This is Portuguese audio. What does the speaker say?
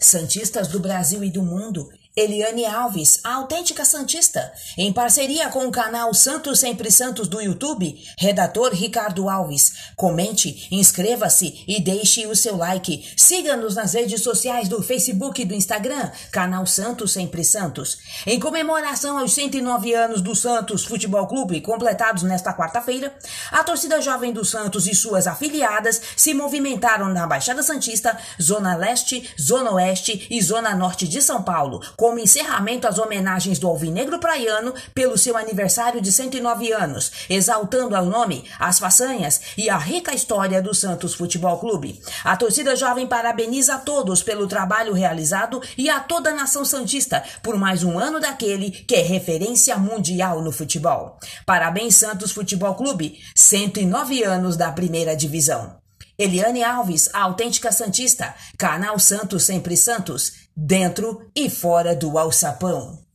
Santistas do Brasil e do mundo, Eliane Alves, a autêntica Santista, em parceria com o canal Santos Sempre Santos do YouTube, redator Ricardo Alves. Comente, inscreva-se e deixe o seu like. Siga-nos nas redes sociais do Facebook e do Instagram, canal Santos Sempre Santos. Em comemoração aos 109 anos do Santos Futebol Clube, completados nesta quarta-feira, a torcida jovem do Santos e suas afiliadas se movimentaram na Baixada Santista, Zona Leste, Zona Oeste e Zona Norte de São Paulo, como encerramento às homenagens do Alvinegro Praiano pelo seu aniversário de 109 anos, exaltando ao nome, as façanhas e a rica história do Santos Futebol Clube. A torcida jovem parabeniza a todos pelo trabalho realizado e a toda a nação santista por mais um ano daquele que é referência mundial no futebol. Parabéns Santos Futebol Clube, 109 anos da primeira divisão. Eliane Alves, a autêntica Santista, Canal Santos Sempre Santos, dentro e fora do alçapão.